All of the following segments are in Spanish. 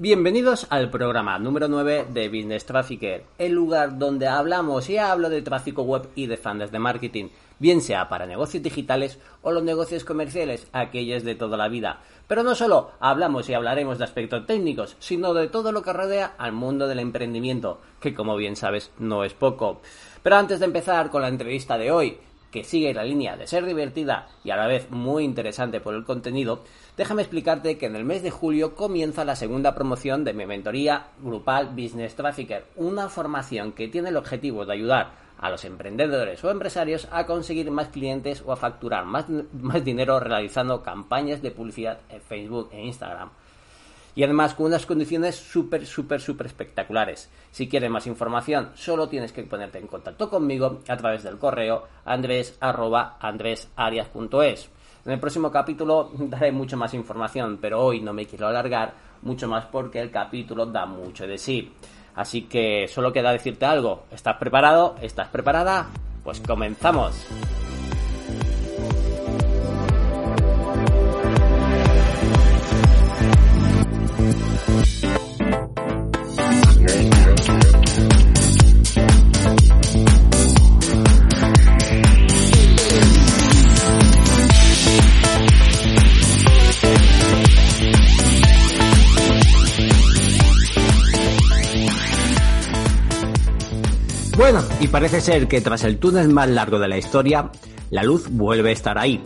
Bienvenidos al programa número 9 de Business Trafficker, el lugar donde hablamos y hablo de tráfico web y de fans de marketing, bien sea para negocios digitales o los negocios comerciales, aquellos de toda la vida. Pero no solo hablamos y hablaremos de aspectos técnicos, sino de todo lo que rodea al mundo del emprendimiento, que como bien sabes no es poco. Pero antes de empezar con la entrevista de hoy, que sigue la línea de ser divertida y a la vez muy interesante por el contenido, déjame explicarte que en el mes de julio comienza la segunda promoción de mi mentoría grupal Business Trafficker, una formación que tiene el objetivo de ayudar a los emprendedores o empresarios a conseguir más clientes o a facturar más, más dinero realizando campañas de publicidad en Facebook e Instagram y además con unas condiciones súper, súper, súper espectaculares. Si quieres más información, solo tienes que ponerte en contacto conmigo a través del correo andres.andresarias.es. En el próximo capítulo daré mucho más información, pero hoy no me quiero alargar mucho más porque el capítulo da mucho de sí. Así que solo queda decirte algo. ¿Estás preparado? ¿Estás preparada? Pues comenzamos. Parece ser que tras el túnel más largo de la historia, la luz vuelve a estar ahí.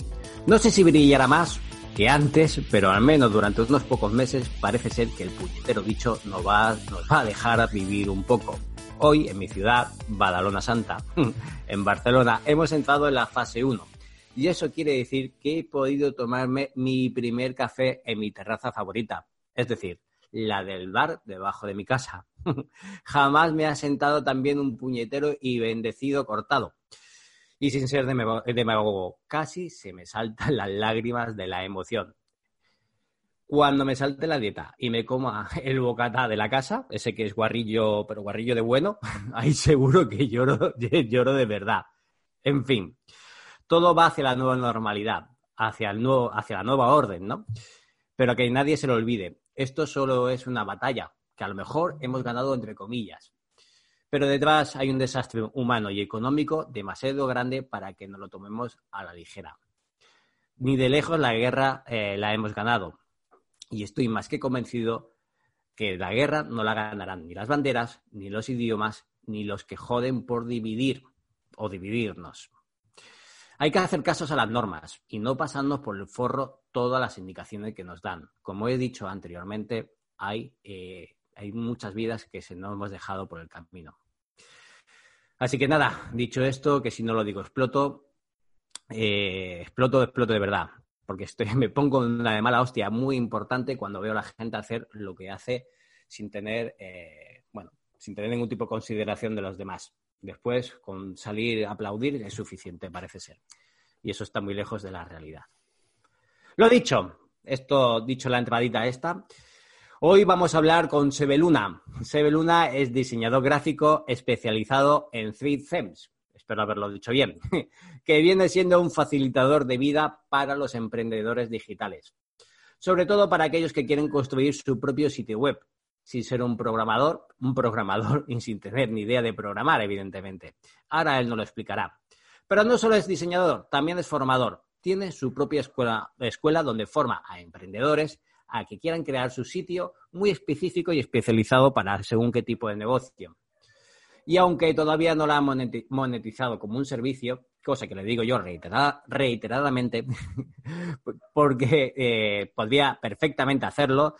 No sé si brillará más que antes, pero al menos durante unos pocos meses parece ser que el puñetero bicho nos va, nos va a dejar vivir un poco. Hoy, en mi ciudad, Badalona Santa, en Barcelona, hemos entrado en la fase 1. Y eso quiere decir que he podido tomarme mi primer café en mi terraza favorita. Es decir, la del bar debajo de mi casa. Jamás me ha sentado también un puñetero y bendecido cortado. Y sin ser demagogo, casi se me saltan las lágrimas de la emoción. Cuando me salte la dieta y me coma el bocata de la casa, ese que es guarrillo, pero guarrillo de bueno, ahí seguro que lloro, lloro de verdad. En fin, todo va hacia la nueva normalidad, hacia, el nuevo, hacia la nueva orden, ¿no? Pero que nadie se lo olvide, esto solo es una batalla, que a lo mejor hemos ganado entre comillas. Pero detrás hay un desastre humano y económico demasiado grande para que nos lo tomemos a la ligera. Ni de lejos la guerra eh, la hemos ganado. Y estoy más que convencido que la guerra no la ganarán ni las banderas, ni los idiomas, ni los que joden por dividir o dividirnos. Hay que hacer casos a las normas y no pasarnos por el forro todas las indicaciones que nos dan. Como he dicho anteriormente, hay, eh, hay muchas vidas que se nos hemos dejado por el camino. Así que nada, dicho esto, que si no lo digo exploto, eh, exploto, exploto de verdad, porque estoy, me pongo una de mala hostia muy importante cuando veo a la gente hacer lo que hace sin tener, eh, bueno, sin tener ningún tipo de consideración de los demás. Después, con salir a aplaudir es suficiente, parece ser. Y eso está muy lejos de la realidad. Lo dicho, esto dicho la entradita esta. Hoy vamos a hablar con Sebeluna. Sebeluna es diseñador gráfico especializado en 3 Themes. Espero haberlo dicho bien. que viene siendo un facilitador de vida para los emprendedores digitales. Sobre todo para aquellos que quieren construir su propio sitio web, sin ser un programador, un programador y sin tener ni idea de programar, evidentemente. Ahora él nos lo explicará. Pero no solo es diseñador, también es formador. Tiene su propia escuela, escuela donde forma a emprendedores a que quieran crear su sitio muy específico y especializado para según qué tipo de negocio. Y aunque todavía no la ha monetizado como un servicio, cosa que le digo yo reiteradamente, porque eh, podría perfectamente hacerlo,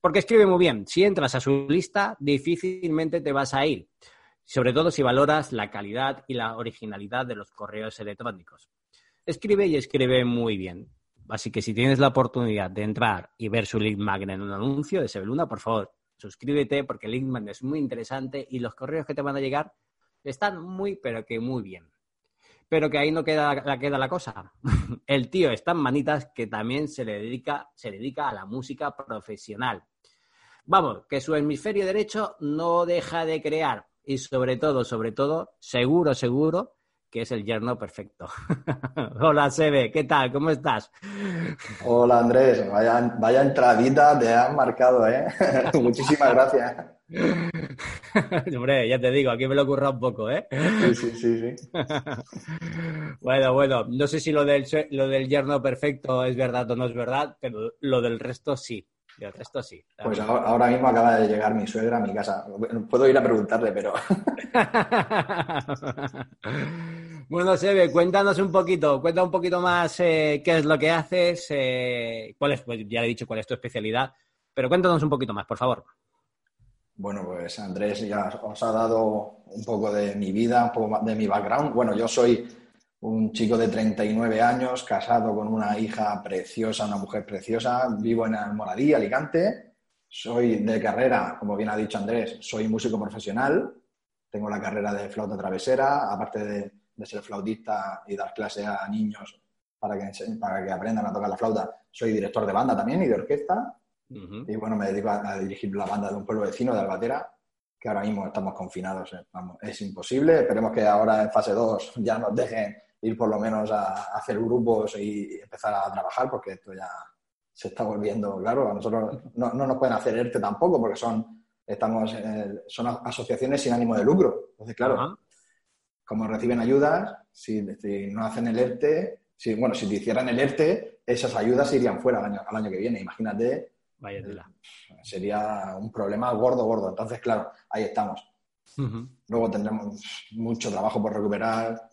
porque escribe muy bien. Si entras a su lista, difícilmente te vas a ir. Sobre todo si valoras la calidad y la originalidad de los correos electrónicos. Escribe y escribe muy bien. Así que si tienes la oportunidad de entrar y ver su link magnet en un anuncio de Sebeluna, por favor, suscríbete porque Linkman es muy interesante y los correos que te van a llegar están muy, pero que muy bien. Pero que ahí no queda, la, queda la cosa. El tío está en manitas que también se le dedica, se dedica a la música profesional. Vamos, que su hemisferio derecho no deja de crear y sobre todo, sobre todo, seguro, seguro, que es el yerno perfecto. Hola, Sebe, ¿qué tal? ¿Cómo estás? Hola, Andrés. Vaya, vaya entradita te han marcado, ¿eh? Muchísimas gracias. Hombre, ya te digo, aquí me lo ocurra un poco, ¿eh? Sí, sí, sí, sí. bueno, bueno, no sé si lo del, lo del yerno perfecto es verdad o no es verdad, pero lo del resto sí. El resto sí. Pues ahora, mismo acaba de llegar mi suegra a mi casa. Puedo ir a preguntarle, pero. bueno, Sebe, cuéntanos un poquito, cuenta un poquito más eh, qué es lo que haces, eh, cuál es, pues ya le he dicho cuál es tu especialidad, pero cuéntanos un poquito más, por favor. Bueno, pues Andrés ya os ha dado un poco de mi vida, un poco de mi background. Bueno, yo soy un chico de 39 años, casado con una hija preciosa, una mujer preciosa, vivo en Almoradí, Alicante, soy de carrera, como bien ha dicho Andrés, soy músico profesional, tengo la carrera de flauta travesera, aparte de, ser flautista y dar clase a niños para que, para que aprendan a tocar la flauta, soy director de banda también y de orquesta, y bueno, me dedico a, dirigir la banda de un pueblo vecino de Albatera, que ahora mismo estamos confinados, eh, es imposible, esperemos que ahora en fase 2 ya nos dejen ir por lo menos a, hacer grupos y empezar a trabajar, porque esto ya se está volviendo, claro, a nosotros no, nos pueden hacer ERTE tampoco, porque son, estamos, son asociaciones sin ánimo de lucro. Entonces, claro, como reciben ayudas, si, no hacen el ERTE, si, bueno, si te hicieran el ERTE, esas ayudas irían fuera al año, al año que viene. Imagínate. Vaya Sería un problema gordo, gordo. Entonces, claro, ahí estamos. Luego tendremos mucho trabajo por recuperar,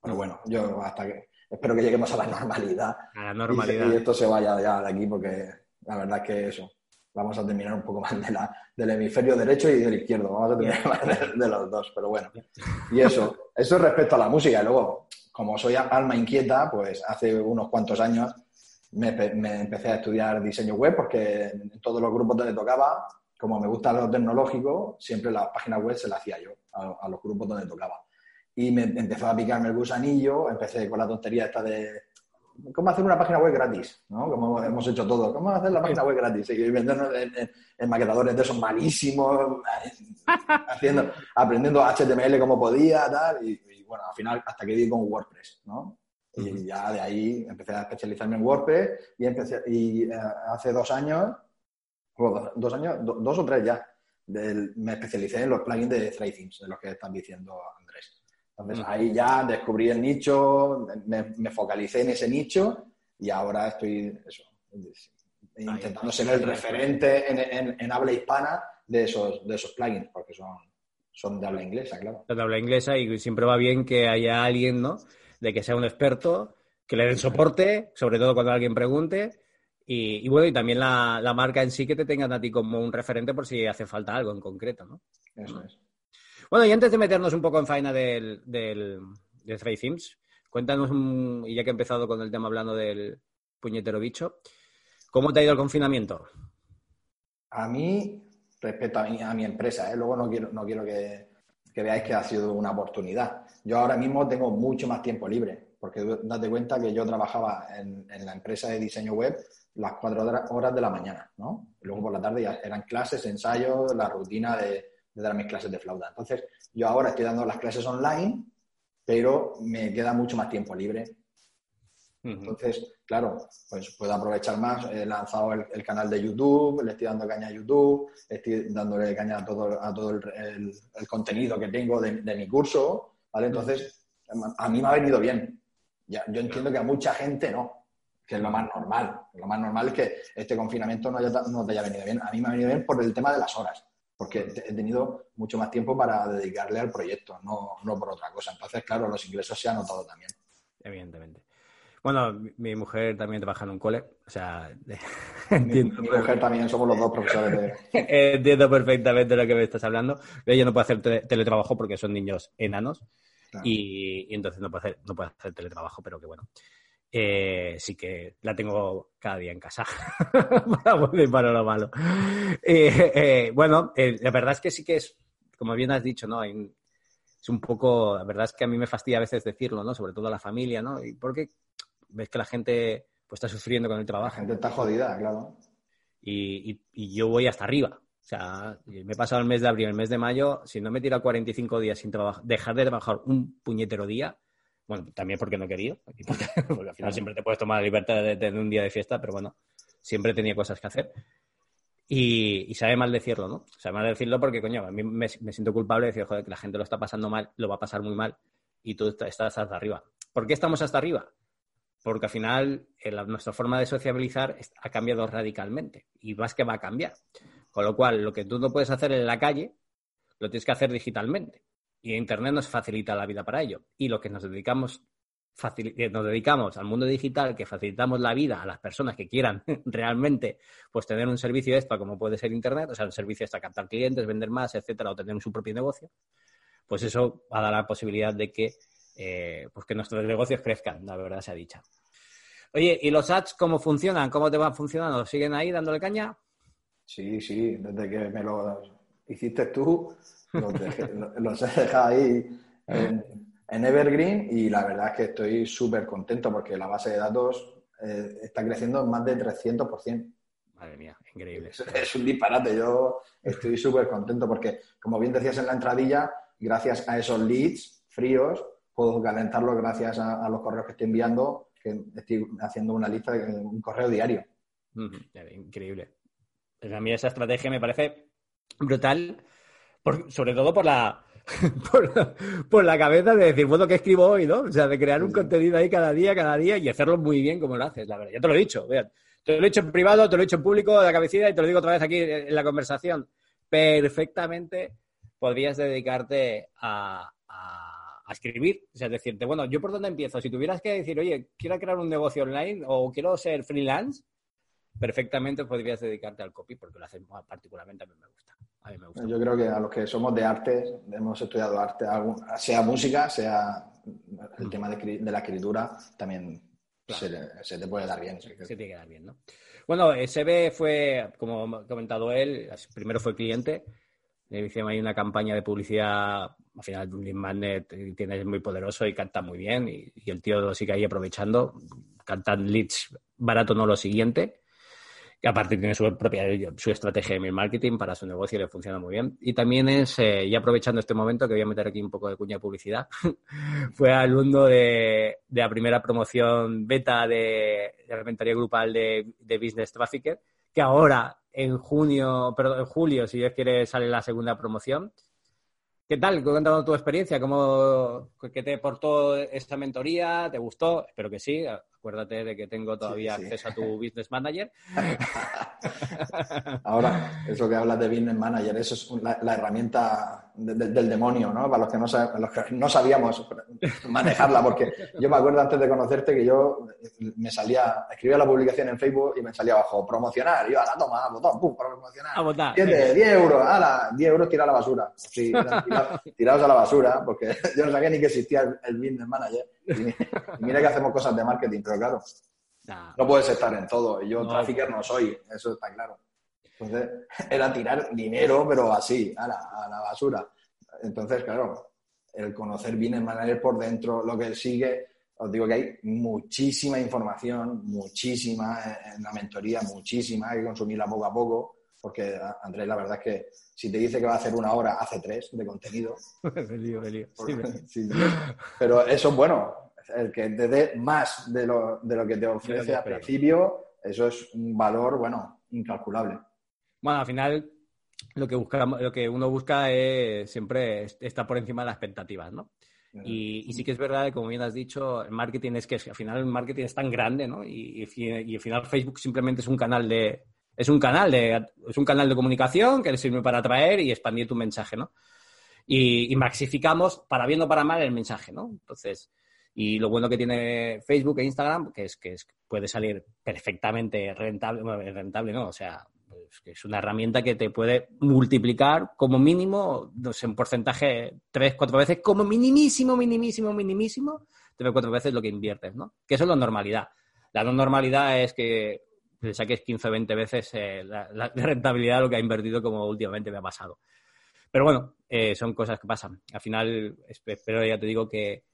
pero bueno, yo hasta que espero que lleguemos a la normalidad. A la normalidad. Y, esto se vaya ya de aquí porque la verdad es que eso. Vamos a terminar un poco más de la, del hemisferio derecho y del izquierdo. Vamos a terminar más de, los dos, pero bueno. Y eso, eso es respecto a la música. Y luego, como soy alma inquieta, pues hace unos cuantos años me, empecé a estudiar diseño web porque en todos los grupos donde tocaba, como me gusta lo tecnológico, siempre la página web se la hacía yo a los grupos donde tocaba y me empezó a picarme el gusanillo, empecé con la tontería esta de cómo hacer una página web gratis, ¿no? Como hemos hecho todo, cómo hacer la página web gratis y vendernos en, maquetadores de esos malísimos, haciendo, aprendiendo HTML como podía, tal, y, bueno, al final hasta que di con WordPress, ¿no? Y ya de ahí empecé a especializarme en WordPress y empecé, y eh, hace dos años, dos, años, dos o tres ya, me especialicé en los plugins de ThreadThemes, de los que están diciendo Andrés. Entonces ahí ya descubrí el nicho, me, focalicé en ese nicho y ahora estoy intentando ser el referente en, habla hispana de esos, de esos plugins, porque son, son de habla inglesa, claro. De habla inglesa y siempre va bien que haya alguien, ¿no? De que sea un experto, que le den soporte, sobre todo cuando alguien pregunte. Y, bueno, y también la, la, marca en sí que te tengan a ti como un referente por si hace falta algo en concreto, ¿no? Eso es. Bueno, y antes de meternos un poco en faena del, del, de Stray Themes, cuéntanos, y ya que he empezado con el tema hablando del puñetero bicho, ¿cómo te ha ido el confinamiento? A mí, respecto a mi, a mi empresa, ¿eh? luego no quiero, no quiero que, veáis que ha sido una oportunidad. Yo ahora mismo tengo mucho más tiempo libre, porque date cuenta que yo trabajaba en, en la empresa de diseño web las cuatro horas de la mañana, ¿no? Luego por la tarde ya eran clases, ensayos, la rutina de, de dar mis clases de flauta. Entonces, yo ahora estoy dando las clases online, pero me queda mucho más tiempo libre. Entonces, claro, pues puedo aprovechar más. He lanzado el, canal de YouTube, le estoy dando caña a YouTube, estoy dándole caña a todo, a todo el, contenido que tengo de, mi curso, ¿vale? Entonces, a mí me ha venido bien. Ya, yo entiendo que a mucha gente no, que es lo más normal. Lo más normal es que este confinamiento no, no te haya venido bien. A mí me ha venido bien por el tema de las horas porque he tenido mucho más tiempo para dedicarle al proyecto, no, no por otra cosa. Entonces, claro, los ingresos se han notado también. Evidentemente. Bueno, mi mujer también trabaja en un cole, o sea... mi, mujer también, somos los dos profesores de... entiendo perfectamente lo que me estás hablando. Ella no puede hacer teletrabajo porque son niños enanos y, entonces no puede, hacer, no puede hacer teletrabajo, pero que bueno. Eh, sí que la tengo cada día en casa, para bueno y para lo malo. Eh, eh, bueno, la verdad es que sí que es, como bien has dicho, ¿no? es un poco, la verdad es que a mí me fastidia a veces decirlo, ¿no? Sobre todo a la familia, ¿no? Y porque ves que la gente pues, está sufriendo con el trabajo. La gente está jodida, claro. Y, yo voy hasta arriba. O sea, me he pasado el mes de abril, el mes de mayo, si no me tira 45 días sin trabajar, dejar de trabajar un puñetero día, bueno, también porque no he querido, porque, al final siempre te puedes tomar la libertad de tener un día de fiesta, pero bueno, siempre tenía cosas que hacer. Y, sabe mal decirlo, ¿no? Sabe mal decirlo porque, coño, a mí me, siento culpable de decir, joder, que la gente lo está pasando mal, lo va a pasar muy mal y tú estás hasta arriba. ¿Por qué estamos hasta arriba? Porque al final nuestra forma de sociabilizar ha cambiado radicalmente y más que va a cambiar. Con lo cual, lo que tú no puedes hacer en la calle, lo tienes que hacer digitalmente. Y Internet nos facilita la vida para ello. Y lo que nos dedicamos, eh, nos dedicamos al mundo digital, que facilitamos la vida a las personas que quieran realmente pues tener un servicio extra como puede ser Internet, o sea, un servicio extra, captar clientes, vender más, etcétera, o tener su propio negocio, pues eso va a dar la posibilidad de que, eh, pues que nuestros negocios crezcan, la verdad se ha dicho. Oye, ¿y los ads cómo funcionan? ¿Cómo te van funcionando? ¿Siguen ahí dándole caña? Sí, sí, desde que me lo hiciste tú, los, he dejado ahí en, Evergreen y la verdad es que estoy súper contento porque la base de datos eh, está creciendo más de 300%. Madre mía, increíble. Es, un disparate. Yo estoy súper contento porque, como bien decías en la entradilla, gracias a esos leads fríos, puedo calentarlos gracias a, los correos que estoy enviando, que estoy haciendo una lista de un correo diario. Increíble. A mí esa estrategia me parece brutal sobre todo por la, por la, cabeza de decir, bueno, ¿qué escribo hoy, no? O sea, de crear un contenido ahí cada día, cada día y hacerlo muy bien como lo haces, la verdad. Ya te lo he dicho, vean. Te lo he dicho en privado, te lo he dicho en público, de la cabecilla y te lo digo otra vez aquí en la conversación. Perfectamente podrías dedicarte a, escribir. O sea, decirte, bueno, ¿yo por dónde empiezo? Si tuvieras que decir, oye, quiero crear un negocio online o quiero ser freelance, perfectamente podrías dedicarte al copy porque lo haces particularmente a mí me gusta. Yo creo que a los que somos de arte, hemos estudiado arte, sea música, sea el mm. tema de, la escritura, también se, te puede dar bien. Se, tiene que dar bien, ¿no? Bueno, SB fue, como ha comentado él, primero fue cliente, le hicimos ahí una campaña de publicidad, al final un Magnet tiene muy poderoso y canta muy bien, y, y el tío lo sigue ahí aprovechando, cantan leads barato no lo siguiente, y aparte tiene su propia su estrategia de marketing para su negocio y le funciona muy bien. Y también es, eh, y aprovechando este momento, que voy a meter aquí un poco de cuña de publicidad, fue alumno de, de, la primera promoción beta de, la inventario grupal de, Business Trafficker, que ahora en junio, perdón, en julio, si Dios quiere, sale la segunda promoción. ¿Qué tal? Cuéntanos tu experiencia, ¿cómo, ¿qué te aportó esta mentoría? ¿Te gustó? Espero que sí. Acuérdate de que tengo todavía acceso a tu Business Manager. Ahora, eso que hablas de Business Manager, eso es la, herramienta del demonio, ¿no? Para los que no, los que no sabíamos manejarla, porque yo me acuerdo antes de conocerte que yo me salía, escribía la publicación en Facebook y me salía abajo, promocionar, y yo, a la toma, botón, pum, promocionar. A votar. 10, 10 euros, ala, 10 euros tira a la basura. Sí, tirados a la basura, porque yo no sabía ni que existía el Business Manager. Y, mira que hacemos cosas de marketing, pero claro, no puedes estar en todo. Yo no, no soy, eso está claro. Entonces, era tirar dinero, pero así, a la, basura. Entonces, claro, el conocer bien el manager por dentro, lo que sigue, os digo que hay muchísima información, muchísima en la mentoría, muchísima, hay que consumirla poco a poco, porque Andrés, la verdad es que si te dice que va a hacer una hora, hace tres de contenido. Pero eso es bueno, el que te dé más de lo, de lo que te ofrece al principio, eso es un valor, bueno, incalculable. Bueno, al final lo que, busca, lo que uno busca es siempre estar por encima de las expectativas, ¿no? Y, sí que es verdad, como bien has dicho, el marketing es que al final el marketing es tan grande, ¿no? Y, y, al final Facebook simplemente es un canal de, es un canal de, es un canal de comunicación que sirve para atraer y expandir tu mensaje, ¿no? Y, maxificamos, para bien o para mal, el mensaje, ¿no? Entonces, y lo bueno que tiene Facebook e Instagram, que es que puede salir perfectamente rentable, rentable, ¿no? O sea, es una herramienta que te puede multiplicar como mínimo, no sé, en porcentaje tres, cuatro veces, como minimísimo, minimísimo, minimísimo, tres o cuatro veces lo que inviertes, ¿no? Que eso es la normalidad. La no normalidad es que le saques 15 o 20 veces eh, la, rentabilidad de lo que ha invertido como últimamente me ha pasado. Pero bueno, eh, son cosas que pasan. Al final, espero, ya te digo, que,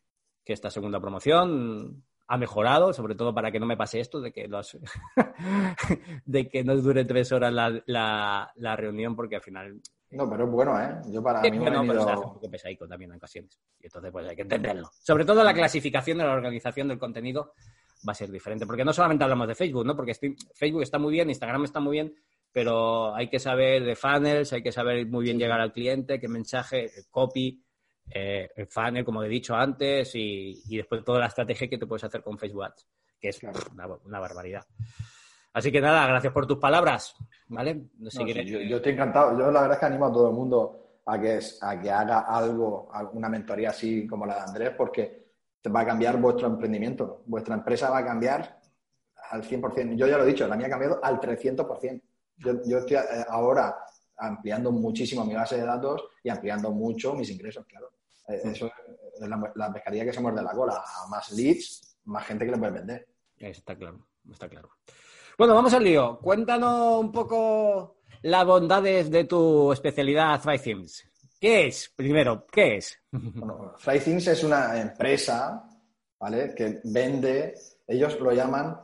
esta segunda promoción ha mejorado, sobre todo para que no me pase esto de que los de que no dure tres horas la, la, reunión, porque al final. No, pero es bueno, ¿eh? Yo para mí bueno, me pero un poco pesaico también en ocasiones. Y entonces, pues hay que entenderlo. Sobre todo la clasificación de la organización del contenido va a ser diferente. Porque no solamente hablamos de Facebook, ¿no? Porque Facebook está muy bien, Instagram está muy bien, pero hay que saber de funnels, hay que saber muy bien llegar al cliente, qué mensaje, copy, eh, el funnel, como he dicho antes, y, después toda la estrategia que te puedes hacer con Facebook Ads, que es una, barbaridad. Así que nada, gracias por tus palabras, ¿vale? yo, estoy encantado. Yo la verdad es que animo a todo el mundo a que, a que haga algo, una mentoría así como la de Andrés, porque va a cambiar vuestro emprendimiento. Vuestra empresa va a cambiar al 100%. Yo ya lo he dicho, la mía ha cambiado al 300%. Yo, yo estoy eh, ahora ampliando muchísimo mi base de datos y ampliando mucho mis ingresos, claro. Eh, eso es la, pescaría que se muerde la cola. A más leads, más gente que le puede vender. Está claro, está claro. Bueno, vamos al lío. Cuéntanos un poco las bondades de tu especialidad Thrive ¿Qué es? Primero, ¿qué es? Bueno, FlyThings es una empresa, ¿vale? Que vende, ellos lo llaman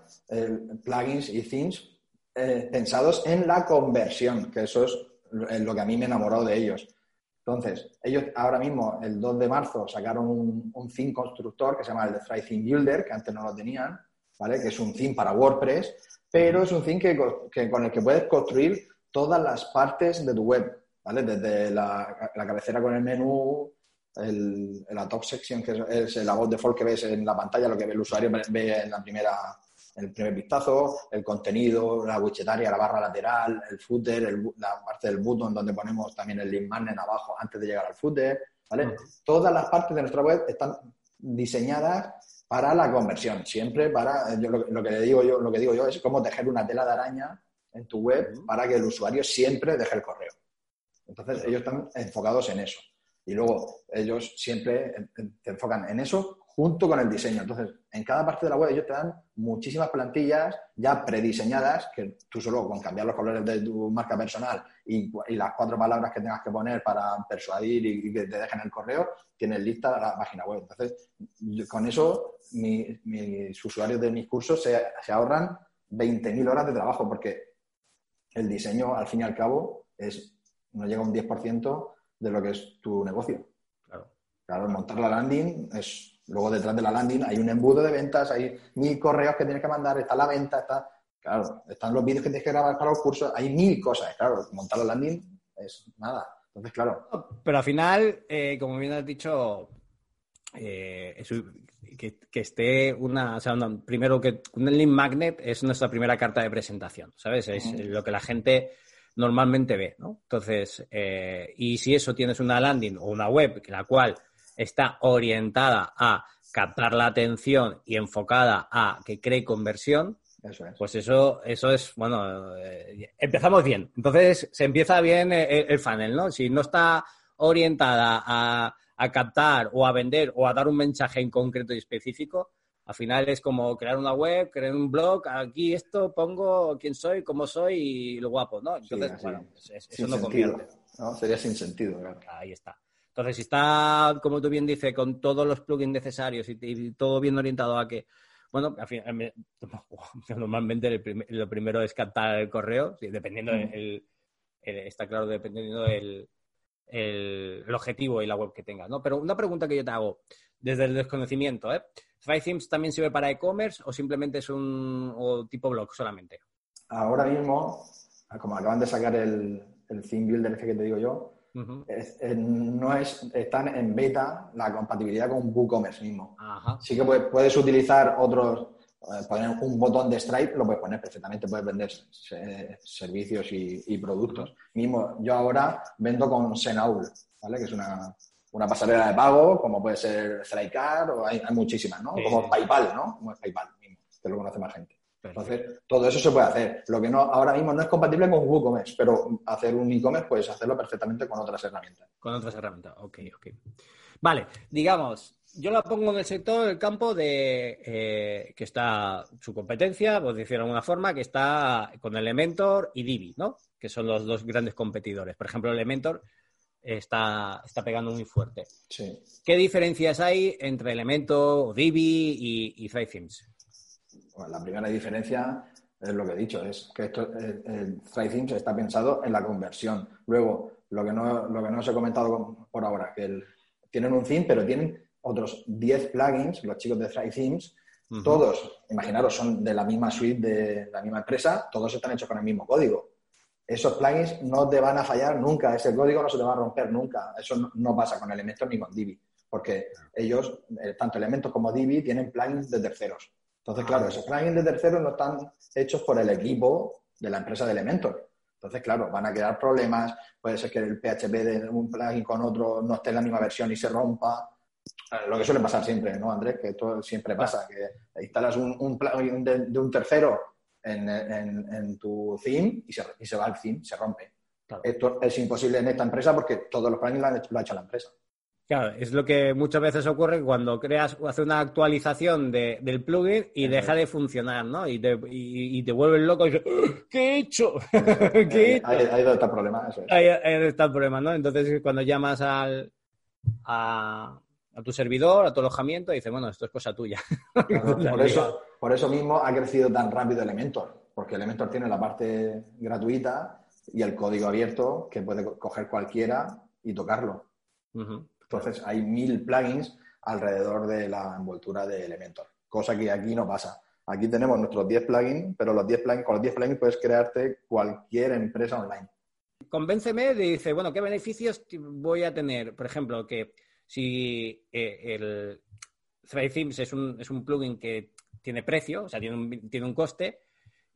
plugins y themes eh, pensados en la conversión, que eso es lo que a mí me enamoró de ellos. Entonces, ellos ahora mismo, el 2 de marzo, sacaron un, un constructor que se llama el de Fly Builder, que antes no lo tenían, ¿vale? Que es un theme para WordPress, pero es un theme que, con el que puedes construir todas las partes de tu web. Desde la, cabecera con el menú, el, la top section, que es, la voz default que ves en la pantalla, lo que el usuario ve en la primera en el primer vistazo, el contenido, la widgetaria, la barra lateral, el footer, la parte del button donde ponemos también el link magnet abajo antes de llegar al footer, ¿vale? Todas las partes de nuestra web están diseñadas para la conversión, siempre para, yo, lo, que le digo yo, lo que digo yo es cómo tejer una tela de araña en tu web para que el usuario siempre deje el correo. Entonces, ellos están enfocados en eso. Y luego, ellos siempre te enfocan en eso junto con el diseño. Entonces, en cada parte de la web ellos te dan muchísimas plantillas ya prediseñadas que tú solo con cambiar los colores de tu marca personal y, las cuatro palabras que tengas que poner para persuadir y, que te dejen el correo, tienes lista la página web. Entonces, con eso mis usuarios de mis cursos se, se ahorran 20.000 horas de trabajo porque el diseño, al fin y al cabo, es no llega a un 10% de lo que es tu negocio. Claro. Claro, montar la landing es. Luego detrás de la landing hay un embudo de ventas, hay mil correos que tienes que mandar, está la venta, está. Claro, están los vídeos que tienes que grabar para los cursos, hay mil cosas. Claro, montar la landing es nada. Entonces, claro. Pero al final, eh, como bien has dicho, eh, que, esté una, o sea, primero que un link magnet es nuestra primera carta de presentación, ¿sabes? Es lo que la gente normalmente ve, ¿no? Entonces, eh, y si eso tienes una landing o una web la cual está orientada a captar la atención y enfocada a que cree conversión, pues eso, eso es, bueno, eh, empezamos bien. Entonces, se empieza bien el, funnel, ¿no? Si no está orientada a, a captar o a vender o a dar un mensaje en concreto y específico, al final es como crear una web, crear un blog, aquí esto pongo quién soy, cómo soy y lo guapo, ¿no? Entonces, bueno, pues eso no convierte. ¿no? Sería sin sentido, claro. Ahí está. Entonces, si está, como tú bien dices, con todos los plugins necesarios y, todo bien orientado a que, bueno, al final, normalmente lo primero es captar el correo, dependiendo el, está claro, dependiendo del el, objetivo y la web que tengas, ¿no? Pero una pregunta que yo te hago, desde el desconocimiento, ¿eh? ¿ThriveThemes también sirve para e-commerce o simplemente es un tipo blog solamente? Ahora mismo, como acaban de sacar el, el theme builder este que te digo yo, no es, están en beta la compatibilidad con WooCommerce mismo. Sí que puedes, utilizar otros, eh, poner un botón de Stripe, lo puedes poner perfectamente, puedes vender servicios y, productos. Mismo, yo ahora vendo con Senaul, ¿vale? Que es una, una pasarela de pago, como puede ser Striker, o hay, muchísimas, ¿no? como PayPal, ¿no? Como es PayPal mismo, que lo conoce más gente. Entonces, todo eso se puede hacer. Lo que no ahora mismo no es compatible con WooCommerce, pero hacer un e-commerce puedes hacerlo perfectamente con otras herramientas. Con otras herramientas, ok, ok. Vale, digamos, yo la pongo en el sector, el campo de eh, que está su competencia, por decirlo de alguna forma, que está con Elementor y Divi, ¿no? Que son los dos grandes competidores. Por ejemplo, Elementor está, está pegando muy fuerte. Sí. ¿Qué diferencias hay entre Elementor, Divi y, y ThriveThemes? Bueno, la primera diferencia es lo que he dicho, es que esto, el, el ThriveThemes está pensado en la conversión. Luego, lo que no, lo que no os he comentado por ahora, que el, tienen un theme, pero tienen otros 10 plugins, los chicos de Thrive Themes, uh -huh. todos, imaginaros, son de la misma suite de la misma empresa, todos están hechos con el mismo código. Esos plugins no te van a fallar nunca, ese código no se te va a romper nunca. Eso no, pasa con Elementor ni con Divi, porque ellos, eh, tanto Elementor como Divi, tienen plugins de terceros. Entonces, claro, esos plugins de terceros no están hechos por el equipo de la empresa de Elementor. Entonces, claro, van a quedar problemas. Puede ser que el PHP de un plugin con otro no esté en la misma versión y se rompa. Lo que suele pasar siempre, ¿no, Andrés? Que esto siempre pasa, que instalas un, un plugin de, de, un tercero en, en, en, tu theme y se, y se va el theme, se rompe. Claro. Esto es imposible en esta empresa porque todos los plugins lo, lo ha hecho la empresa. Claro, es lo que muchas veces ocurre cuando creas, hace una actualización de, del plugin y deja de funcionar, ¿no? Y te, y, y te vuelves loco y dices, ¿qué he hecho? ¿Qué he hecho? Ahí, ahí está el problema. Eso es. Ahí, ahí, está el problema, ¿no? Entonces, cuando llamas al, a, a tu servidor, a tu alojamiento, dices, bueno, esto es cosa tuya. Claro, por, eso, por eso mismo ha crecido tan rápido Elementor, porque Elementor tiene la parte gratuita y el código abierto que puede coger cualquiera y tocarlo. Uh -huh. Entonces hay mil plugins alrededor de la envoltura de Elementor, cosa que aquí no pasa. Aquí tenemos nuestros 10 plugins, pero los 10 plugins, con los 10 plugins puedes crearte cualquier empresa online. Convénceme de, dice, bueno, ¿qué beneficios voy a tener? Por ejemplo, que si eh, el Thrive Themes es un, es un plugin que tiene precio, o sea, tiene un, tiene un coste,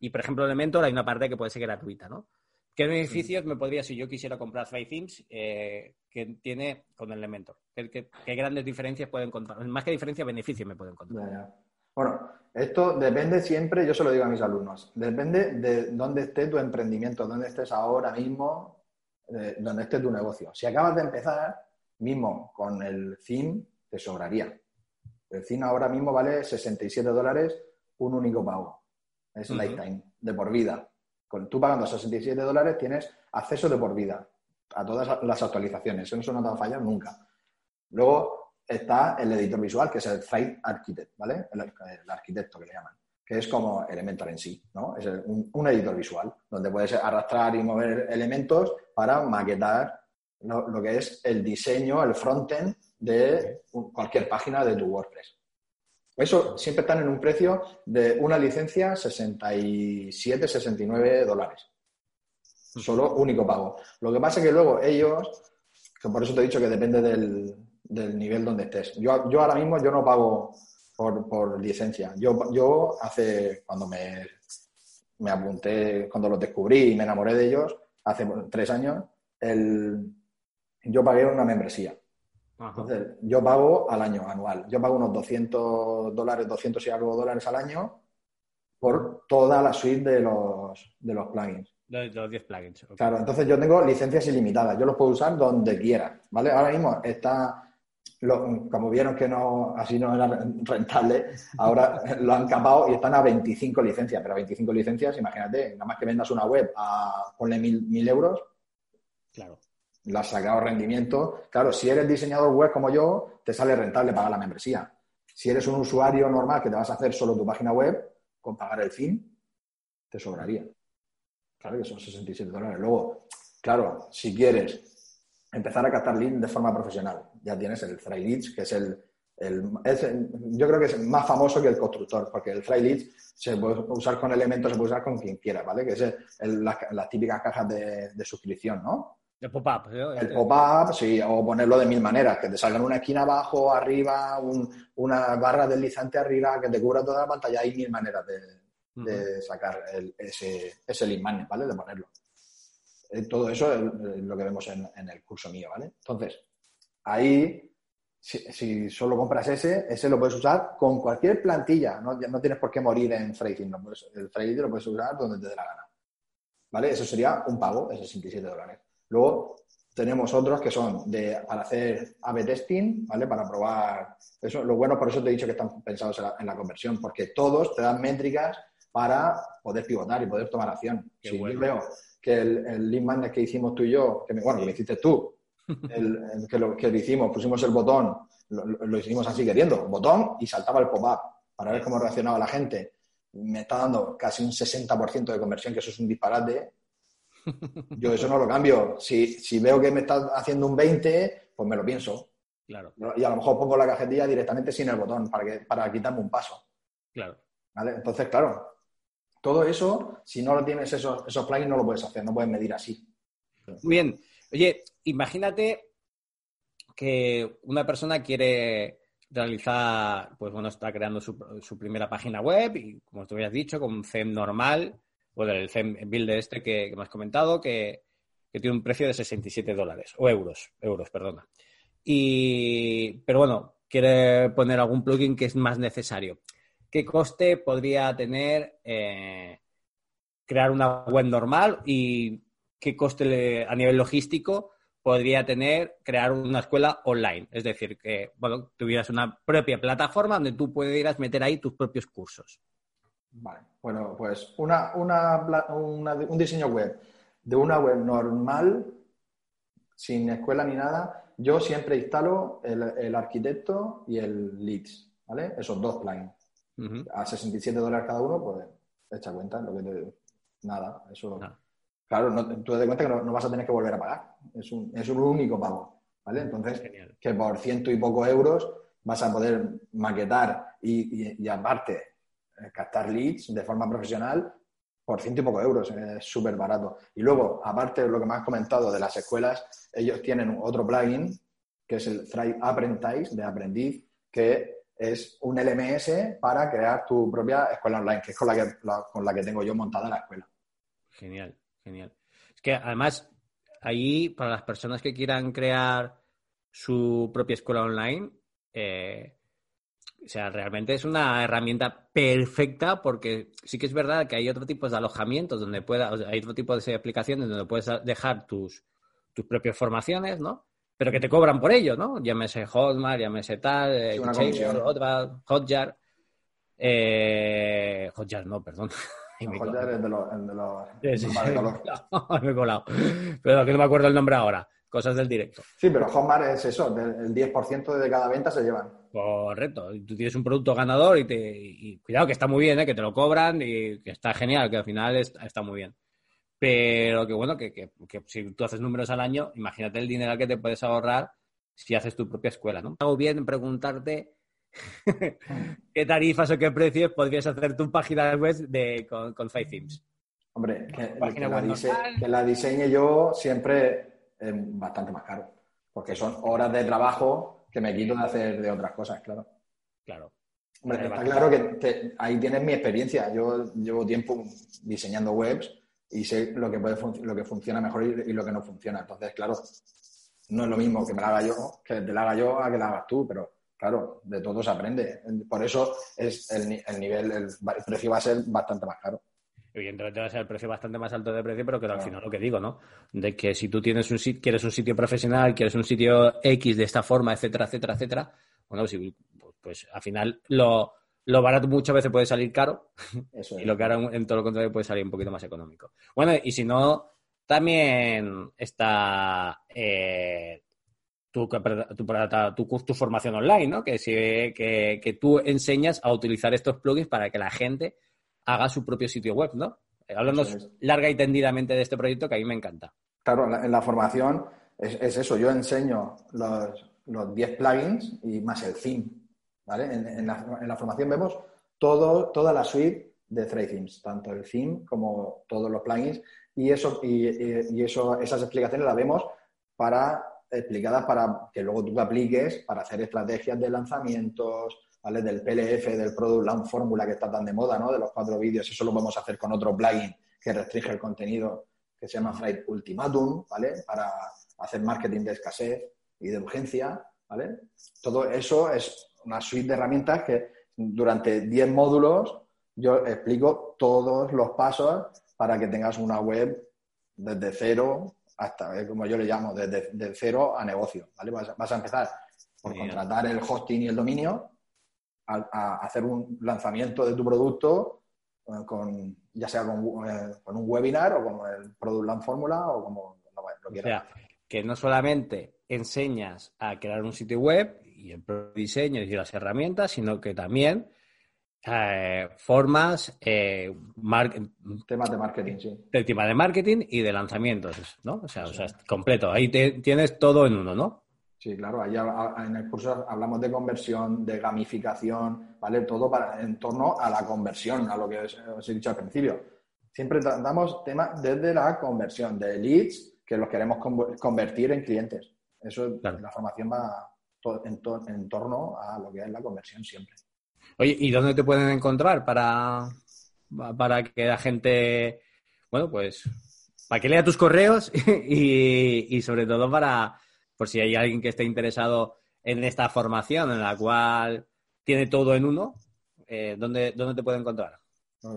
y por ejemplo Elementor hay una parte que puede ser gratuita, ¿no? ¿Qué beneficios me podría, si yo quisiera comprar Thrive Themes, eh, que tiene con Elementor? ¿Qué, ¿Qué, qué, grandes diferencias pueden encontrar? Más que diferencias, beneficios me pueden encontrar. Ya, ya. Bueno, esto depende siempre, yo se lo digo a mis alumnos, depende de dónde esté tu emprendimiento, dónde estés ahora mismo, eh, dónde esté tu negocio. Si acabas de empezar, mismo con el theme, te sobraría. El theme ahora mismo vale 67 dólares, un único pago. Es uh -huh. lifetime, de por vida. Con, tú pagando 67 dólares tienes acceso de por vida a todas las actualizaciones. Eso no te va a fallar nunca. Luego está el editor visual, que es el Site Architect, ¿vale? El, el, arquitecto que le llaman, que es como Elementor en sí, ¿no? Es un, un, editor visual, donde puedes arrastrar y mover elementos para maquetar lo, lo que es el diseño, el frontend de cualquier página de tu WordPress. Eso siempre están en un precio de una licencia 67, 69 dólares. Solo único pago. Lo que pasa es que luego ellos, que por eso te he dicho que depende del, del nivel donde estés. Yo, yo ahora mismo yo no pago por, por licencia. Yo, yo hace, cuando me, me apunté, cuando los descubrí y me enamoré de ellos, hace tres años, el, yo pagué una membresía. Ajá. Entonces, yo pago al año, anual. Yo pago unos 200 dólares, 200 y algo dólares al año por toda la suite de los, de los plugins. De los 10 plugins. Okay. Claro, entonces yo tengo licencias ilimitadas. Yo los puedo usar donde quiera, ¿vale? Ahora mismo está lo, como vieron que no, así no era rentable, ahora lo han capado y están a 25 licencias. Pero 25 licencias, imagínate, nada más que vendas una web a ponle mil, mil euros, claro. Le has sacado rendimiento. Claro, si eres diseñador web como yo, te sale rentable pagar la membresía. Si eres un usuario normal que te vas a hacer solo tu página web, con pagar el fin, te sobraría. Claro que son 67 dólares. Luego, claro, si quieres empezar a captar leads de forma profesional. Ya tienes el Thrive Leads, que es el, el es, yo creo que es más famoso que el constructor, porque el Thrive Leads se puede usar con elementos, se puede usar con quien quiera, ¿vale? Que es el, las, las, típicas cajas de suscripción, ¿no? El pop-up. ¿eh? El pop-up, sí, o ponerlo de mil maneras, que te salga en una esquina abajo, arriba, un, una barra deslizante arriba, que te cubra toda la pantalla. Hay mil maneras de, de sacar el, ese, ese magnet, ¿vale? De ponerlo. Eh, todo eso es lo que vemos en, en, el curso mío, ¿vale? Entonces, ahí, si, solo compras ese, ese lo puedes usar con cualquier plantilla. No, no tienes por qué morir en Freighting. No el Freighting lo puedes usar donde te dé la gana. ¿Vale? Eso sería un pago, esos 67 dólares. Luego tenemos otros que son de, para hacer A-B testing, ¿vale? Para probar. Eso, lo bueno, por eso te he dicho que están pensados en la, conversión, porque todos te dan métricas para poder pivotar y poder tomar acción. si yo veo que el, el lead que hicimos tú y yo, que me, bueno, que lo hiciste tú, el, que, lo, que lo hicimos, pusimos el botón, lo, hicimos así queriendo, botón y saltaba el pop-up para ver cómo reaccionaba la gente. Me está dando casi un 60% de conversión, que eso es un disparate. Yo eso no lo cambio. Si, si veo que me está haciendo un 20, pues me lo pienso. Claro. Y a lo mejor pongo la cajetilla directamente sin el botón para, que, para quitarme un paso. Claro. ¿Vale? Entonces, claro, todo eso, si no lo tienes esos, esos plugins, no lo puedes hacer, no puedes medir así. Muy bien. Oye, imagínate que una persona quiere realizar, pues bueno, está creando su, primera página web y, como tú habías dicho, con un CEM normal, o el CEM Builder este que, me has comentado, que, tiene un precio de 67 dólares, o euros, euros, perdona. Y, pero bueno, quiere poner algún plugin que es más necesario. ¿Qué coste podría tener eh, crear una web normal y qué coste a nivel logístico podría tener crear una escuela online. Es decir, que bueno, tuvieras una propia plataforma donde tú pudieras meter ahí tus propios cursos. Vale, bueno, pues una, un diseño web de una web normal, sin escuela ni nada, yo siempre instalo el, arquitecto y el leads, ¿vale? Esos dos plugins. A 67 dólares cada uno, pues echa cuenta, lo que te, nada, eso claro, no, tú te das cuenta que no, vas a tener que volver a pagar. Es un, es un único pago. ¿Vale? Entonces, que por ciento y pocos euros vas a poder maquetar y, aparte eh, captar leads de forma profesional por ciento y pocos euros, es súper barato. Y luego, aparte de lo que me has comentado de las escuelas, ellos tienen otro plugin que es el Thrive Apprentice de aprendiz, que es un LMS para crear tu propia escuela online, que es con la que, con la que tengo yo montada la escuela. Genial. Genial. Es que además, ahí, para las personas que quieran crear su propia escuela online, eh, o sea, realmente es una herramienta perfecta porque sí que es verdad que hay otro tipo de alojamientos donde pueda, hay otro tipo de aplicaciones donde puedes dejar tus, tus propias formaciones, ¿no? Pero que te cobran por ello, ¿no? Llámese Hotmart, llámese tal, eh, Hotjar. Eh, Hotjar, no, perdón. me de los, me he colado. Pero que no me acuerdo el nombre ahora. Cosas del directo. Sí, pero Hotmart es eso, el 10% de cada venta se llevan. Correcto. Tú tienes un producto ganador y, te, cuidado que está muy bien, ¿eh? que te lo cobran y que está genial, que al final está, muy bien. Pero que bueno, que, que, si tú haces números al año, imagínate el dinero que te puedes ahorrar si haces tu propia escuela, ¿no? Hago bien preguntarte ¿Qué tarifas o qué precios podrías hacer tu página web de, con, con Five Themes? Hombre, que, la diseñe yo siempre es bastante más caro, porque son horas de trabajo que me quito de hacer de otras cosas, claro. Claro. Hombre, está claro que ahí tienes mi experiencia. Yo llevo tiempo diseñando webs y sé lo que, puede lo que funciona mejor y, lo que no funciona. Entonces, claro, no es lo mismo que me la haga yo, que te la haga yo a que la hagas tú, pero claro, de todo se aprende. Por eso es el, nivel, el, precio va a ser bastante más caro. Evidentemente va a ser el precio bastante más alto de precio, pero que al final lo que digo, ¿no? De que si tú tienes un sitio, quieres un sitio profesional, quieres un sitio X de esta forma, etcétera, etcétera, etcétera, bueno, pues, pues al final lo, barato muchas veces puede salir caro y lo caro en todo lo contrario puede salir un poquito más económico. Bueno, y si no, también está eh, tu, tu, tu, formación online, ¿no? Que, si, que, que, tú enseñas a utilizar estos plugins para que la gente haga su propio sitio web, ¿no? Eh, hablando larga y tendidamente de este proyecto que a mí me encanta. Claro, en la, formación es, eso. Yo enseño los, los 10 plugins y más el theme, ¿vale? En, la, en la, formación vemos todo, toda la suite de Thread Themes, tanto el theme como todos los plugins y eso y, y eso esas explicaciones las vemos para explicadas para que luego tú apliques para hacer estrategias de lanzamientos, ¿vale? Del PLF, del Product Launch Fórmula que está tan de moda, ¿no? De los cuatro vídeos. Eso lo vamos a hacer con otro plugin que restringe el contenido que se llama Freight Ultimatum, ¿vale? Para hacer marketing de escasez y de urgencia. ¿vale? Todo eso es una suite de herramientas que durante 10 módulos yo explico todos los pasos para que tengas una web desde cero hasta, eh, como yo le llamo, desde, cero a negocio, ¿vale? Vas, a empezar por contratar el hosting y el dominio, a, hacer un lanzamiento de tu producto eh, con, ya sea con, eh, con, un webinar o con el Product Land Fórmula o como lo, quieras. O sea, que no solamente enseñas a crear un sitio web y el diseño y las herramientas, sino que también eh, formas, eh, temas de marketing, sí. Del tema de marketing y de lanzamientos, ¿no? O sea, o sea completo. Ahí tienes todo en uno, ¿no? Sí, claro. Ahí en el curso hablamos de conversión, de gamificación, ¿vale? Todo para, en torno a la conversión, a lo que os, he dicho al principio. Siempre tratamos temas desde la conversión, de leads que los queremos convertir en clientes. Eso, la formación va en, en torno a lo que es la conversión siempre. Oye, ¿y dónde te pueden encontrar para, para que la gente, bueno, pues, para que lea tus correos y, sobre todo para, por si hay alguien que esté interesado en esta formación en la cual tiene todo en uno, eh, ¿dónde, te pueden encontrar?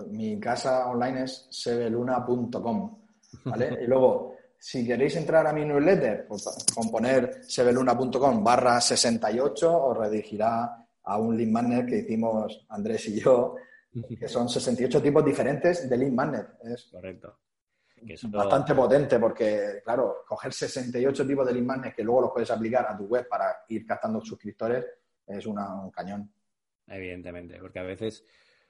Mi casa online es sebeluna.com, ¿vale? y luego, si queréis entrar a mi newsletter, pues, con poner sebeluna.com barra 68 os redirigirá a un lead magnet que hicimos Andrés y yo, que son 68 tipos diferentes de lead magnet. Es Correcto. Bastante potente porque, claro, coger 68 tipos de lead que luego los puedes aplicar a tu web para ir captando suscriptores es un cañón. Evidentemente, porque a veces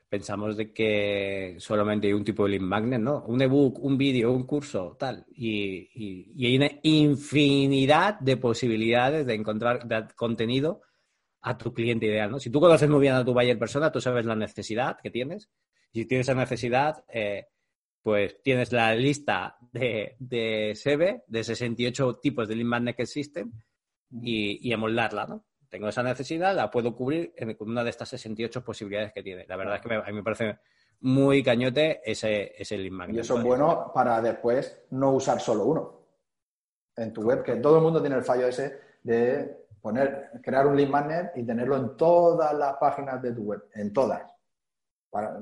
pensamos de que solamente hay un tipo de lead magnet, ¿no? Un ebook, un vídeo, un curso, tal. Y, y, hay una infinidad de posibilidades de encontrar contenido a tu cliente ideal, ¿no? Si tú conoces muy bien a tu buyer persona, tú sabes la necesidad que tienes. Y si tienes esa necesidad, eh, pues tienes la lista de, de SEBE, de 68 tipos de lead magnet que existen, y, y amoldarla, ¿no? Tengo esa necesidad, la puedo cubrir con una de estas 68 posibilidades que tiene. La verdad es que a mí me parece muy cañote ese, ese lead magnet. Y eso es bueno para después no usar solo uno en tu web, que todo el mundo tiene el fallo ese de poner, crear un lead magnet y tenerlo en todas las páginas de tu web, en todas.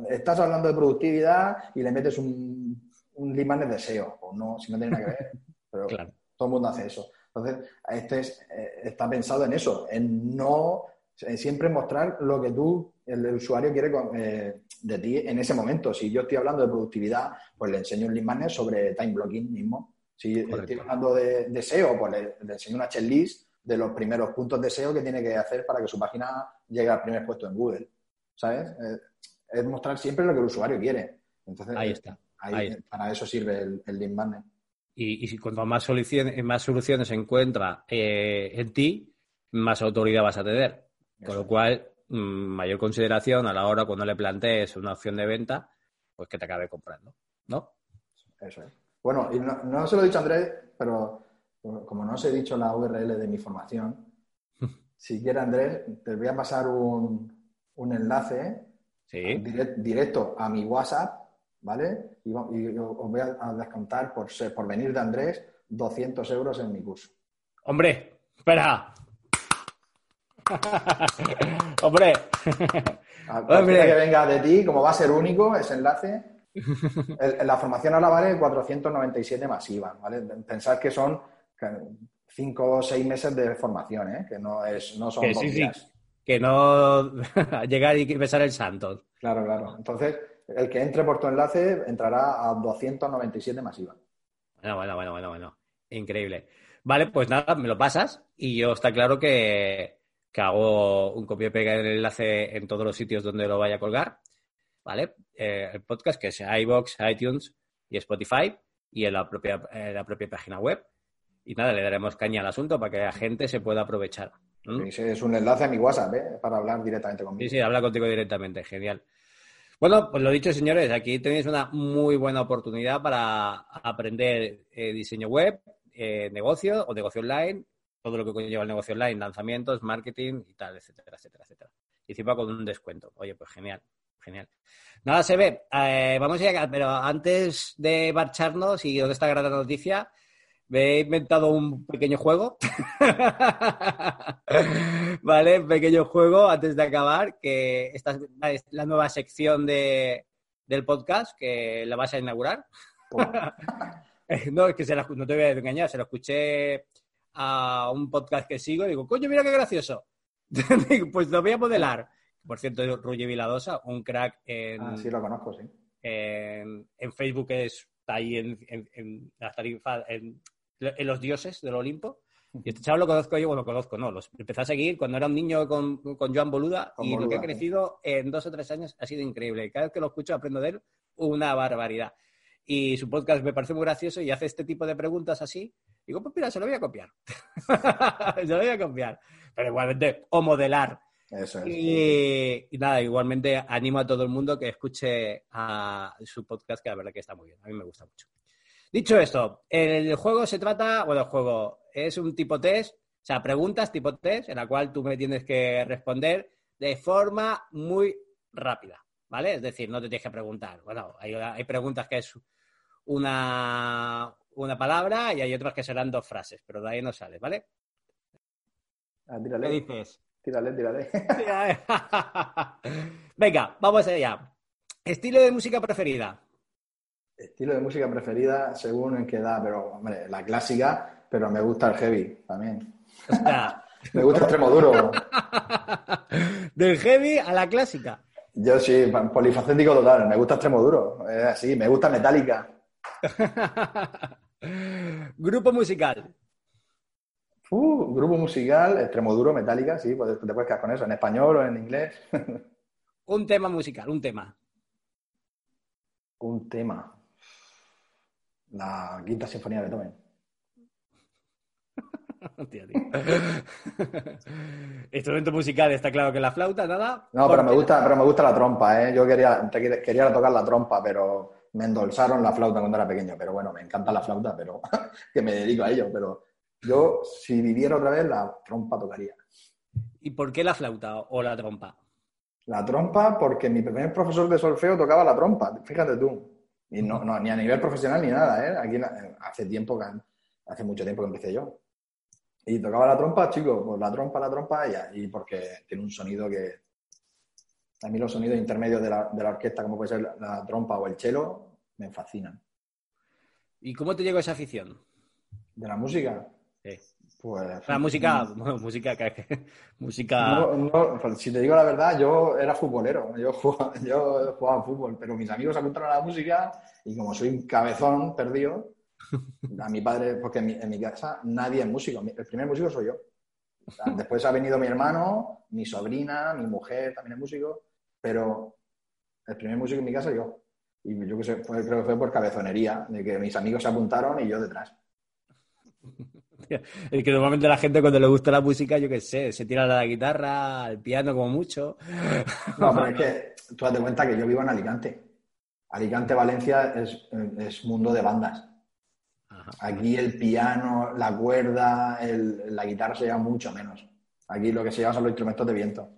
Estás hablando de productividad y le metes un, un magnet de SEO, o no, si no tiene nada que ver, pero todo el mundo hace eso. Entonces, este eh, está pensado en eso, en no siempre mostrar lo que tú, el, usuario quiere eh, de ti en ese momento. Si yo estoy hablando de productividad, pues le enseño un lead magnet sobre time blocking mismo. Si estoy hablando de, SEO, pues le, le enseño una checklist de los primeros puntos de SEO que tiene que hacer para que su página llegue al primer puesto en Google. ¿Sabes? Eh, es mostrar siempre lo que el usuario quiere. Entonces, ahí está. Para eso sirve el, el link magnet. Y, y cuanto más soluciones, más soluciones encuentra eh, en ti, más autoridad vas a tener. Con lo cual, mm, mayor consideración a la hora cuando le plantees una opción de venta, pues que te acabe comprando. ¿No? Eso es. Bueno, y no, no se lo he dicho Andrés, pero como no os he dicho la URL de mi formación, si quieres, Andrés, te voy a pasar un, enlace directo a mi WhatsApp, ¿vale? Y, os voy a, descontar por, por venir de Andrés 200 euros en mi curso. Hombre, espera. Hombre. Hombre. que venga de ti, como va a ser único ese enlace, la formación ahora vale 497 masiva, ¿vale? Pensad que son cinco o seis meses de formación, ¿eh? que no, es, no son que, sí, Sí. Que no llegar y besar el santo. Claro, claro. Entonces, el que entre por tu enlace entrará a 297 masiva. Bueno, bueno, bueno, bueno, bueno. Increíble. Vale, pues nada, me lo pasas y yo está claro que, hago un copia y pega del enlace en todos los sitios donde lo vaya a colgar. ¿Vale? Eh, el podcast que es iBox, iTunes y Spotify y en la propia, en la propia página web y nada, le daremos caña al asunto para que la gente se pueda aprovechar. Es un enlace a mi WhatsApp, ¿eh? Para hablar directamente conmigo. Sí, sí, habla contigo directamente, genial. Bueno, pues lo dicho, señores, aquí tenéis una muy buena oportunidad para aprender eh, diseño web, eh, negocio o negocio online, todo lo que conlleva el negocio online, lanzamientos, marketing y tal, etcétera, etcétera, etcétera. Y encima con un descuento. Oye, pues genial, genial. Nada, se ve. vamos a ir, pero antes de marcharnos y de esta gran noticia, me he inventado un pequeño juego. ¿Vale? Un pequeño juego antes de acabar, que esta es la nueva sección de, del podcast que la vas a inaugurar. no, es que se la, no te voy a engañar, se lo escuché a un podcast que sigo y digo, coño, mira qué gracioso. pues lo voy a modelar. Por cierto, Ruye Viladosa, un crack en... Ah, sí, lo conozco, sí. En, Facebook es, está ahí en, en, en, en los dioses del Olimpo. Y este chaval lo conozco yo, bueno, lo conozco, no, los empecé a seguir cuando era un niño con, con Joan Boluda y lo que ha crecido en dos o tres años ha sido increíble. Cada vez que lo escucho aprendo de él una barbaridad. Y su podcast me parece muy gracioso y hace este tipo de preguntas así. Digo, pues mira, se lo voy a copiar. se lo voy a copiar. Pero igualmente, o modelar. Eso es. Y, y, nada, igualmente animo a todo el mundo que escuche a su podcast, que la verdad que está muy bien. A mí me gusta mucho. Dicho esto, el juego se trata, bueno, el juego es un tipo test, o sea, preguntas tipo test, en la cual tú me tienes que responder de forma muy rápida, ¿vale? Es decir, no te tienes que preguntar. Bueno, hay, preguntas que es una, una palabra y hay otras que serán dos frases, pero de ahí no sales, ¿vale? Ah, tírale. ¿Qué dices? Tírale, tírale. Venga, vamos allá. Estilo de música preferida. Estilo de música preferida según en qué edad, pero hombre, la clásica, pero me gusta el heavy también. me gusta extremo duro. Del heavy a la clásica. Yo sí, polifacético total, me gusta extremo duro, es así, me gusta metálica. grupo musical. Uh, grupo musical, extremo duro, metálica, sí, pues te puedes quedar con eso, en español o en inglés. un tema musical, un tema. Un tema la quinta sinfonía de Beethoven. Instrumento musical, está claro que la flauta, nada. No, pero me gusta, pero me gusta la trompa, ¿eh? Yo quería, quería tocar la trompa, pero me endolzaron la flauta cuando era pequeño. Pero bueno, me encanta la flauta, pero que me dedico a ello. Pero yo, si viviera otra vez, la trompa tocaría. ¿Y por qué la flauta o la trompa? La trompa, porque mi primer profesor de solfeo tocaba la trompa, fíjate tú. Y no, no, ni a nivel profesional ni nada, ¿eh? Aquí hace tiempo, que, hace mucho tiempo que empecé yo. Y tocaba la trompa, chicos, pues la trompa, la trompa, y, y porque tiene un sonido que... A mí los sonidos intermedios de la, de la orquesta, como puede ser la, la, trompa o el cello, me fascinan. ¿Y cómo te llegó esa afición? ¿De la música? Sí. Pues... La música, bueno, música, música... No, no, pues, si te digo la verdad, yo era futbolero, yo jugaba, yo jugaba fútbol, pero mis amigos apuntaron a la música y como soy un cabezón perdido, a mi padre, porque en mi, en mi casa nadie es músico, el primer músico soy yo. Después ha venido mi hermano, mi sobrina, mi mujer también es músico, pero el primer músico en mi casa yo. Y yo que sé, fue, creo que fue por cabezonería, de que mis amigos se apuntaron y yo detrás. Es que normalmente la gente cuando le gusta la música, yo qué sé, se tira a la guitarra, al piano como mucho. No, pero es que tú date cuenta que yo vivo en Alicante. Alicante, Valencia es, es mundo de bandas. Ajá. Aquí el piano, la cuerda, el, la guitarra se lleva mucho menos. Aquí lo que se lleva son los instrumentos de viento.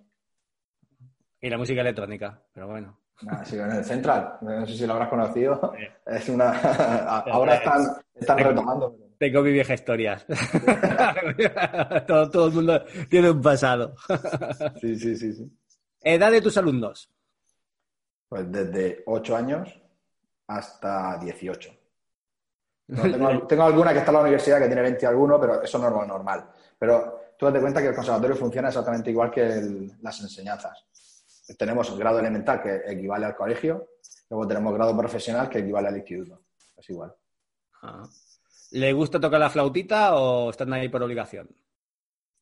Y la música electrónica, pero bueno. Ah, sí, en el Central, no sé si lo habrás conocido. Es una. Ahora están, están retomando. Tengo mi vieja historia. todo, todo, el mundo tiene un pasado. sí, sí, sí, sí. ¿Edad de tus alumnos? Pues desde 8 años hasta 18. No, tengo, tengo, alguna que está en la universidad que tiene 20 y alguno, pero eso no es normal. Pero tú date cuenta que el conservatorio funciona exactamente igual que el, las enseñanzas. Tenemos grado elemental que equivale al colegio, luego tenemos grado profesional que equivale al instituto. Es igual. Ah. ¿Le gusta tocar la flautita o están ahí por obligación?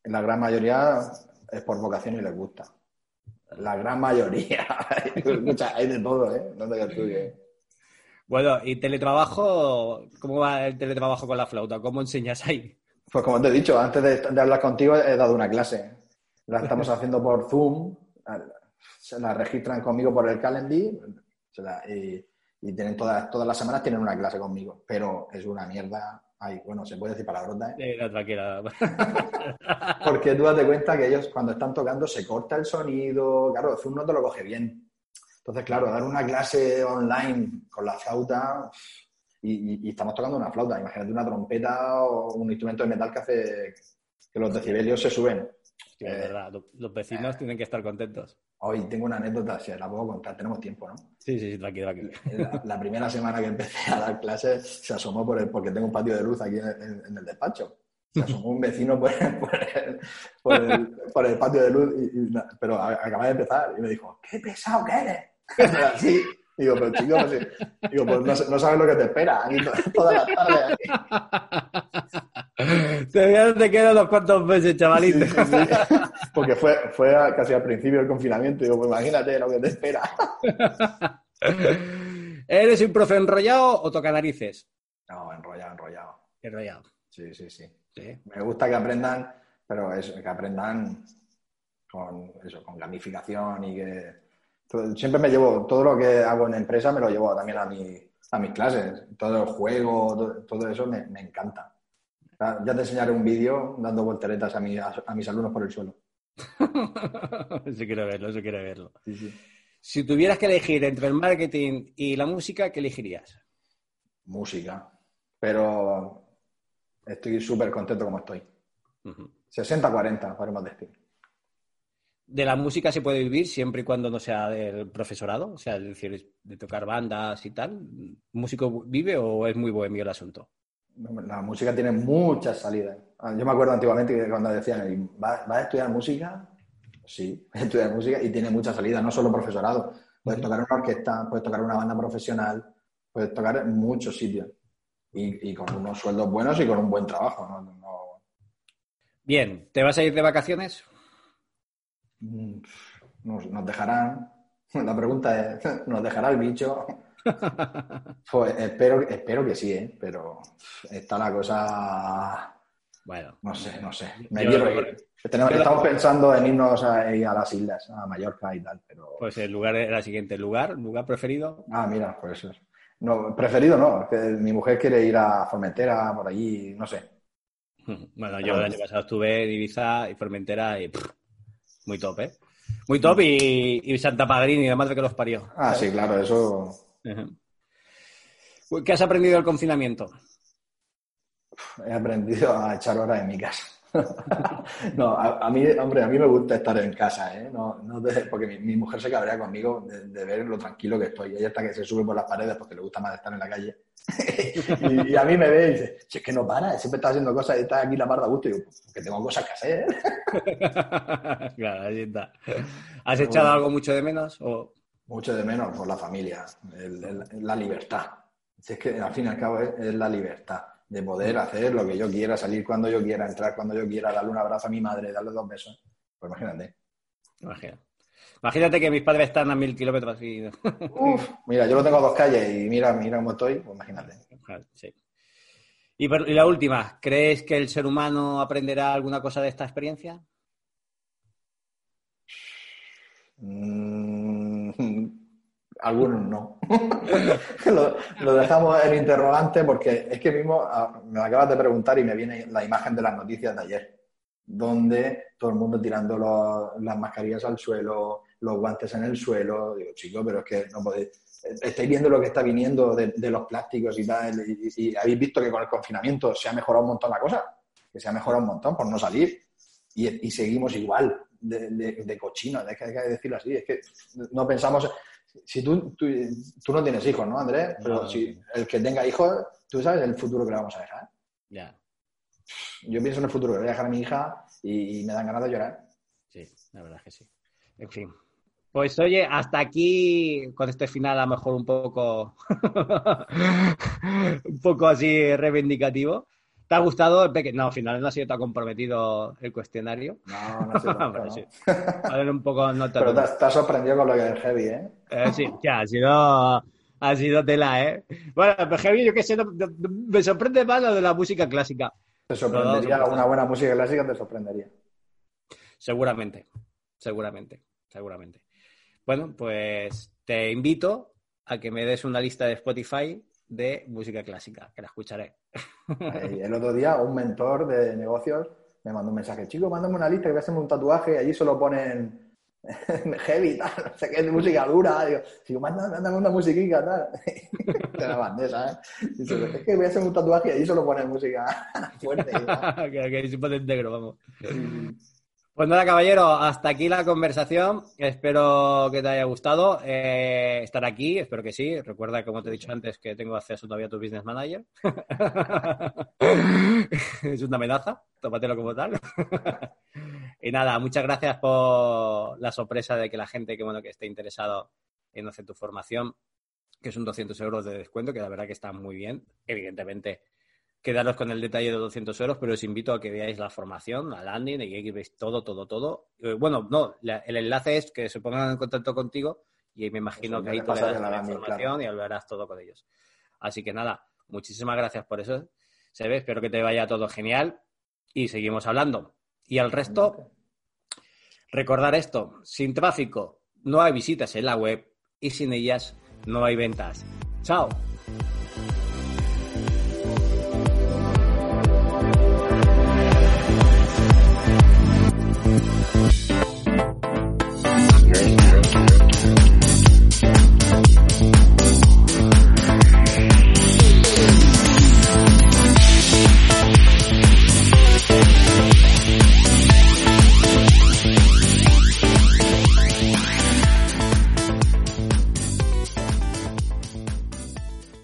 La gran mayoría es por vocación y les gusta. La gran mayoría. Escucha, hay de todo, ¿eh? No te estudies. Bueno, ¿y teletrabajo? ¿Cómo va el teletrabajo con la flauta? ¿Cómo enseñas ahí? Pues como te he dicho, antes de, de hablar contigo he dado una clase. La estamos haciendo por Zoom. Se la registran conmigo por el Calendly. y, y tienen todas, todas las semanas tienen una clase conmigo, pero es una mierda. Ay, bueno, se puede decir palabrota, ¿eh? Sí, tranquila. Porque tú date cuenta que ellos cuando están tocando se corta el sonido, claro, Zoom no te lo coge bien. Entonces, claro, dar una clase online con la flauta y y, estamos tocando una flauta. Imagínate una trompeta o un instrumento de metal que hace que los decibelios se suben. Es eh, verdad, los vecinos eh, tienen que estar contentos. Hoy tengo una anécdota, si la puedo contar, tenemos tiempo, ¿no? Sí, sí, sí, tranquilo, tranquilo. La, primera semana que empecé a dar clases se asomó por el, porque tengo un patio de luz aquí en, el despacho. Se asomó un vecino por el, por el, patio de luz, pero acaba de empezar y me dijo, ¡qué pesado que eres! Así, Digo, pero chico, pues, digo, pues no, sabes lo que te espera aquí toda la tarde. Te, te quedan unos cuantos meses, chavalito. Porque fue, fue casi al principio del confinamiento. Digo, pues imagínate lo que te espera. ¿Eres un profe enrollado o toca narices? No, enrollado, enrollado. Enrollado. Sí, sí, sí. Me gusta que aprendan, pero eso, que aprendan con eso, con gamificación y que Siempre me llevo, todo lo que hago en empresa me lo llevo también a, mi, a mis clases. Todo el juego, todo, eso me, encanta. Ya te enseñaré un vídeo dando volteretas a, a, mis alumnos por el suelo. sí quiero verlo, sí quiero verlo. Si tuvieras que elegir entre el marketing y la música, ¿qué elegirías? Música. Pero estoy súper contento como estoy. 60-40, podemos decir de la música se puede vivir siempre y cuando no sea del profesorado, o sea, es decir, de tocar bandas y tal. ¿Músico vive o es muy bohemio el asunto? La música tiene muchas salidas. Ah, yo me acuerdo antiguamente que cuando decían, ¿vas a estudiar música? Sí, estudiar música y tiene muchas salidas, no solo profesorado. Puedes tocar una orquesta, puedes tocar una banda profesional, puedes tocar en muchos sitios. Y, con unos sueldos buenos y con un buen trabajo. Bien, ¿te vas a ir de vacaciones? Mm, nos, dejarán. La pregunta es, ¿nos dejará el bicho? Pues espero, espero que sí, ¿eh? pero está la cosa. Bueno, no sé, no sé. Me estamos pensando en irnos a, a, las islas, a Mallorca y tal, pero. Pues el lugar era el siguiente, lugar, lugar preferido. Ah, mira, pues eso. No, preferido no, que mi mujer quiere ir a Formentera, por allí, no sé. Bueno, yo el año pasado estuve en Ibiza y Formentera y muy top, ¿eh? Muy top y, Santa Padrini, la madre que los parió. Ah, sí, claro, eso. ¿Qué has aprendido del confinamiento? He aprendido a echar horas en mi casa. no, a, mí, hombre, a mí me gusta estar en casa, ¿eh? No, no porque mi, mujer se cabrea conmigo de, ver lo tranquilo que estoy. Ella está que se sube por las paredes porque le gusta más estar en la calle. y, a mí me ve y dice, es que no para, siempre está haciendo cosas y está aquí la parda a gusto. Y digo, porque tengo cosas que hacer. claro, ahí está. ¿Has echado algo mucho de menos? O... Mucho de menos por la familia, la libertad. Es que al fin y al cabo es la libertad de poder hacer lo que yo quiera, salir cuando yo quiera, entrar cuando yo quiera, darle un abrazo a mi madre, darle dos besos. Pues imagínate. Imagínate que mis padres están a mil kilómetros y... Uf, mira, yo lo tengo a dos calles y mira, mira cómo estoy, pues imagínate. Sí. Y, la última, ¿crees que el ser humano aprenderá alguna cosa de esta experiencia? Mm, algunos no. lo, dejamos en interrogante porque es que mismo ah, me acabas de preguntar y me viene la imagen de las noticias de ayer, donde todo el mundo tirando las mascarillas al suelo, los guantes en el suelo. Digo, chico, pero es que no podéis. Estáis viendo lo que está viniendo de, los plásticos y tal, y, habéis visto que con el confinamiento se ha mejorado un montón la cosa, que se ha mejorado un montón por no salir, y, seguimos igual de, de, cochino, es que hay que decirlo así, es que no pensamos, si tú, tú, no tienes hijos, ¿no, Andrés? Pero si el que tenga hijos, tú sabes el futuro que le vamos a dejar. Ya. Yo pienso en el futuro que le voy a dejar a mi hija y, me dan ganas de llorar. Sí, la verdad es que sí. En fin. Pues oye, hasta aquí con este final a lo mejor un poco un poco así reivindicativo. ¿Te ha gustado el pequeño? No, al final no ha sido tan comprometido el cuestionario. No, no ha sido sí. A ver, un poco no Pero te, has sorprendido con lo que es heavy, ¿eh? ¿eh? Sí, ya, ha sido, ha sido tela, ¿eh? Bueno, pero heavy, yo qué sé, me sorprende más lo de la música clásica. Te sorprendería, una buena música clásica te sorprendería. Seguramente, seguramente, seguramente. Bueno, pues te invito a que me des una lista de Spotify de música clásica, que la escucharé. el otro día un mentor de negocios me mandó un mensaje, chico, mándame una lista que voy a hacerme un tatuaje y allí solo ponen heavy, tal, no sé qué, música dura. Digo, digo mándame una musiquita, tal. Te la mandé, ¿sabes? Es que voy a hacer un tatuaje y ahí solo pone música fuerte. que, que pone negro, vamos. Pues nada, caballero, hasta aquí la conversación. Espero que te haya gustado eh, estar aquí, espero que sí. Recuerda, como te he dicho antes, que tengo acceso todavía a tu business manager. es una amenaza, tómatelo como tal. y nada, muchas gracias por la sorpresa de que la gente que, bueno, que esté interesado en hacer tu formación, que son 200 euros de descuento, que la verdad que está muy bien. Evidentemente, quedaros con el detalle de 200 euros, pero os invito a que veáis la formación, la landing, y que veis todo, todo, todo. Eh, bueno, no, el enlace es que se pongan en contacto contigo y me imagino que ahí te la, información y hablarás todo con ellos. Así que nada, muchísimas gracias por eso, ve, espero que te vaya todo genial y seguimos hablando. Y al resto, recordar esto, sin tráfico no hay visitas en la web y sin ellas no hay ventas. Chao.